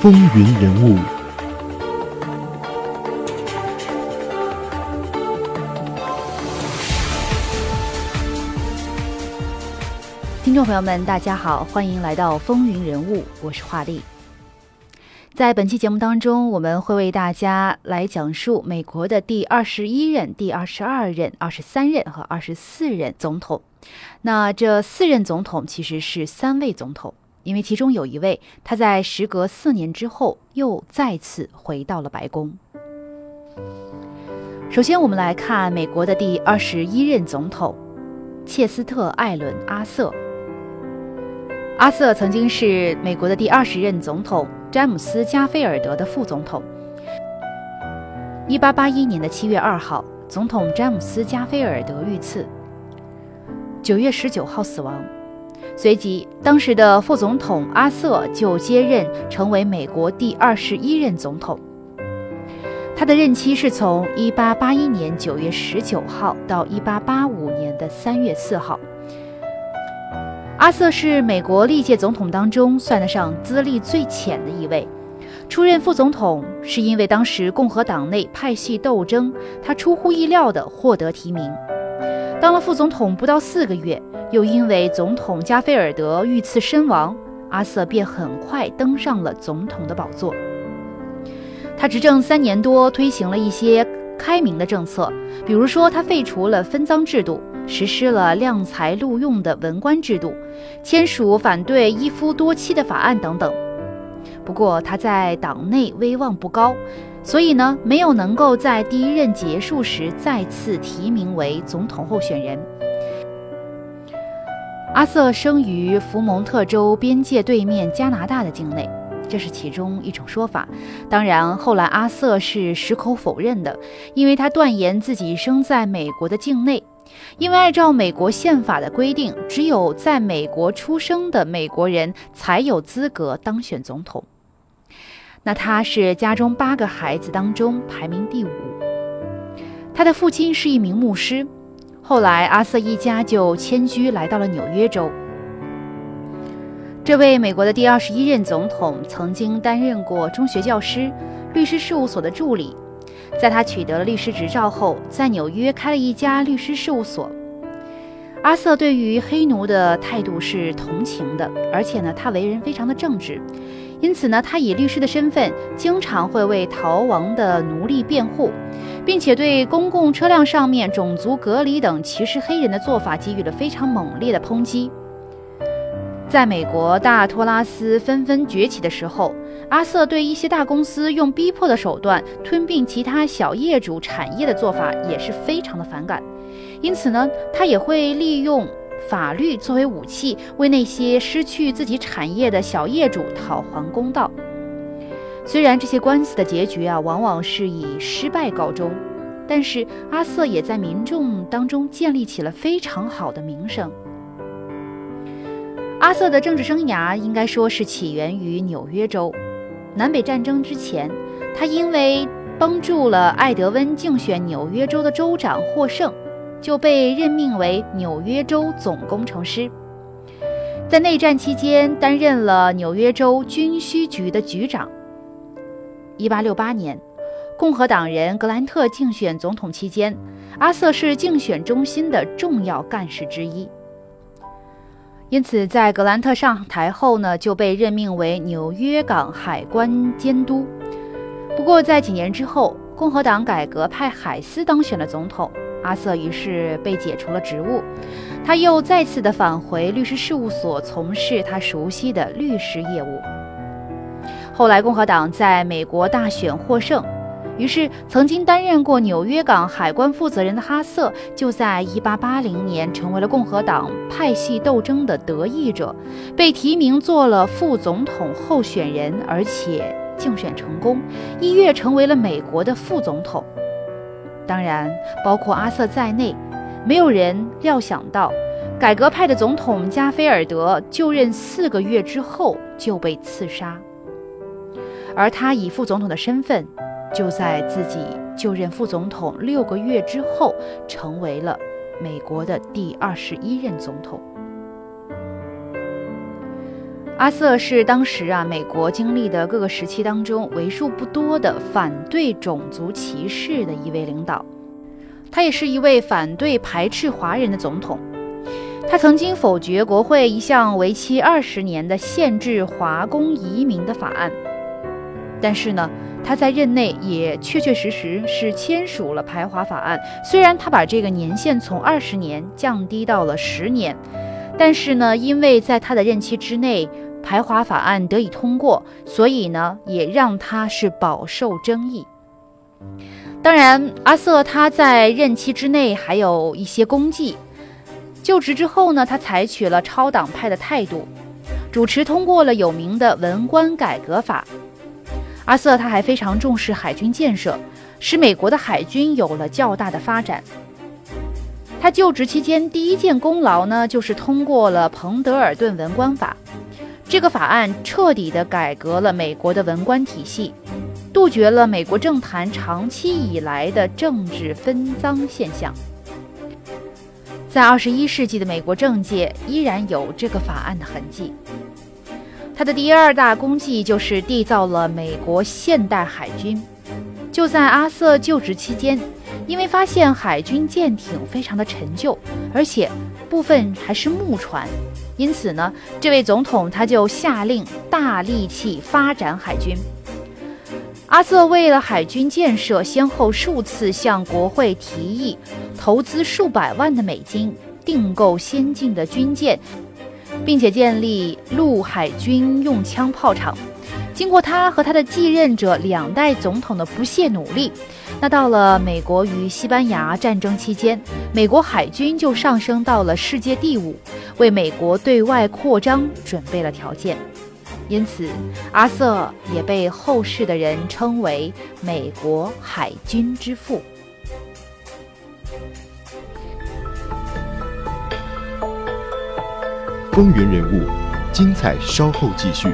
风云人物，听众朋友们，大家好，欢迎来到风云人物，我是华丽。在本期节目当中，我们会为大家来讲述美国的第二十一任、第二十二任、二十三任和二十四任总统。那这四任总统其实是三位总统，因为其中有一位他在时隔四年之后又再次回到了白宫。首先，我们来看美国的第二十一任总统切斯特·艾伦·阿瑟。阿瑟曾经是美国的第二十任总统詹姆斯·加菲尔德的副总统。一八八一年的七月二号，总统詹姆斯·加菲尔德遇刺，九月十九号死亡。随即，当时的副总统阿瑟就接任，成为美国第二十一任总统。他的任期是从一八八一年九月十九号到一八八五年的三月四号。阿瑟是美国历届总统当中算得上资历最浅的一位。出任副总统是因为当时共和党内派系斗争，他出乎意料地获得提名。当了副总统不到四个月，又因为总统加菲尔德遇刺身亡，阿瑟便很快登上了总统的宝座。他执政三年多，推行了一些开明的政策，比如说他废除了分赃制度。实施了量才录用的文官制度，签署反对一夫多妻的法案等等。不过他在党内威望不高，所以呢没有能够在第一任结束时再次提名为总统候选人。阿瑟生于福蒙特州边界对面加拿大的境内，这是其中一种说法。当然，后来阿瑟是矢口否认的，因为他断言自己生在美国的境内。因为按照美国宪法的规定，只有在美国出生的美国人才有资格当选总统。那他是家中八个孩子当中排名第五。他的父亲是一名牧师，后来阿瑟一家就迁居来到了纽约州。这位美国的第二十一任总统曾经担任过中学教师、律师事务所的助理。在他取得了律师执照后，在纽约开了一家律师事务所。阿瑟对于黑奴的态度是同情的，而且呢，他为人非常的正直，因此呢，他以律师的身份经常会为逃亡的奴隶辩护，并且对公共车辆上面种族隔离等歧视黑人的做法给予了非常猛烈的抨击。在美国大托拉斯纷纷崛起的时候，阿瑟对一些大公司用逼迫的手段吞并其他小业主产业的做法也是非常的反感。因此呢，他也会利用法律作为武器，为那些失去自己产业的小业主讨还公道。虽然这些官司的结局啊，往往是以失败告终，但是阿瑟也在民众当中建立起了非常好的名声。阿瑟的政治生涯应该说是起源于纽约州。南北战争之前，他因为帮助了艾德温竞选纽约州的州长获胜，就被任命为纽约州总工程师。在内战期间，担任了纽约州军需局的局长。1868年，共和党人格兰特竞选总统期间，阿瑟是竞选中心的重要干事之一。因此，在格兰特上台后呢，就被任命为纽约港海关监督。不过，在几年之后，共和党改革派海斯当选了总统，阿瑟于是被解除了职务，他又再次的返回律师事务所，从事他熟悉的律师业务。后来，共和党在美国大选获胜。于是，曾经担任过纽约港海关负责人的哈瑟，就在1880年成为了共和党派系斗争的得益者，被提名做了副总统候选人，而且竞选成功，一跃成为了美国的副总统。当然，包括阿瑟在内，没有人料想到，改革派的总统加菲尔德就任四个月之后就被刺杀，而他以副总统的身份。就在自己就任副总统六个月之后，成为了美国的第二十一任总统。阿瑟是当时啊美国经历的各个时期当中为数不多的反对种族歧视的一位领导，他也是一位反对排斥华人的总统。他曾经否决国会一项为期二十年的限制华工移民的法案，但是呢，他在任内也确确实实是签署了排华法案。虽然他把这个年限从二十年降低到了十年，但是呢，因为在他的任期之内排华法案得以通过，所以呢，也让他是饱受争议。当然，阿瑟他在任期之内还有一些功绩。就职之后呢，他采取了超党派的态度，主持通过了有名的文官改革法。阿瑟他还非常重视海军建设，使美国的海军有了较大的发展。他就职期间第一件功劳呢，就是通过了彭德尔顿文官法。这个法案彻底的改革了美国的文官体系，杜绝了美国政坛长期以来的政治分赃现象。在二十一世纪的美国政界，依然有这个法案的痕迹。他的第二大功绩就是缔造了美国现代海军。就在阿瑟就职期间，因为发现海军舰艇非常的陈旧，而且部分还是木船，因此呢，这位总统他就下令大力气发展海军。阿瑟为了海军建设，先后数次向国会提议投资数百万的美金订购先进的军舰，并且建立陆海军用枪炮厂。经过他和他的继任者两代总统的不懈努力，那到了美国与西班牙战争期间，美国海军就上升到了世界第五，为美国对外扩张准备了条件。因此，阿瑟也被后世的人称为美国海军之父。风云人物，精彩稍后继续。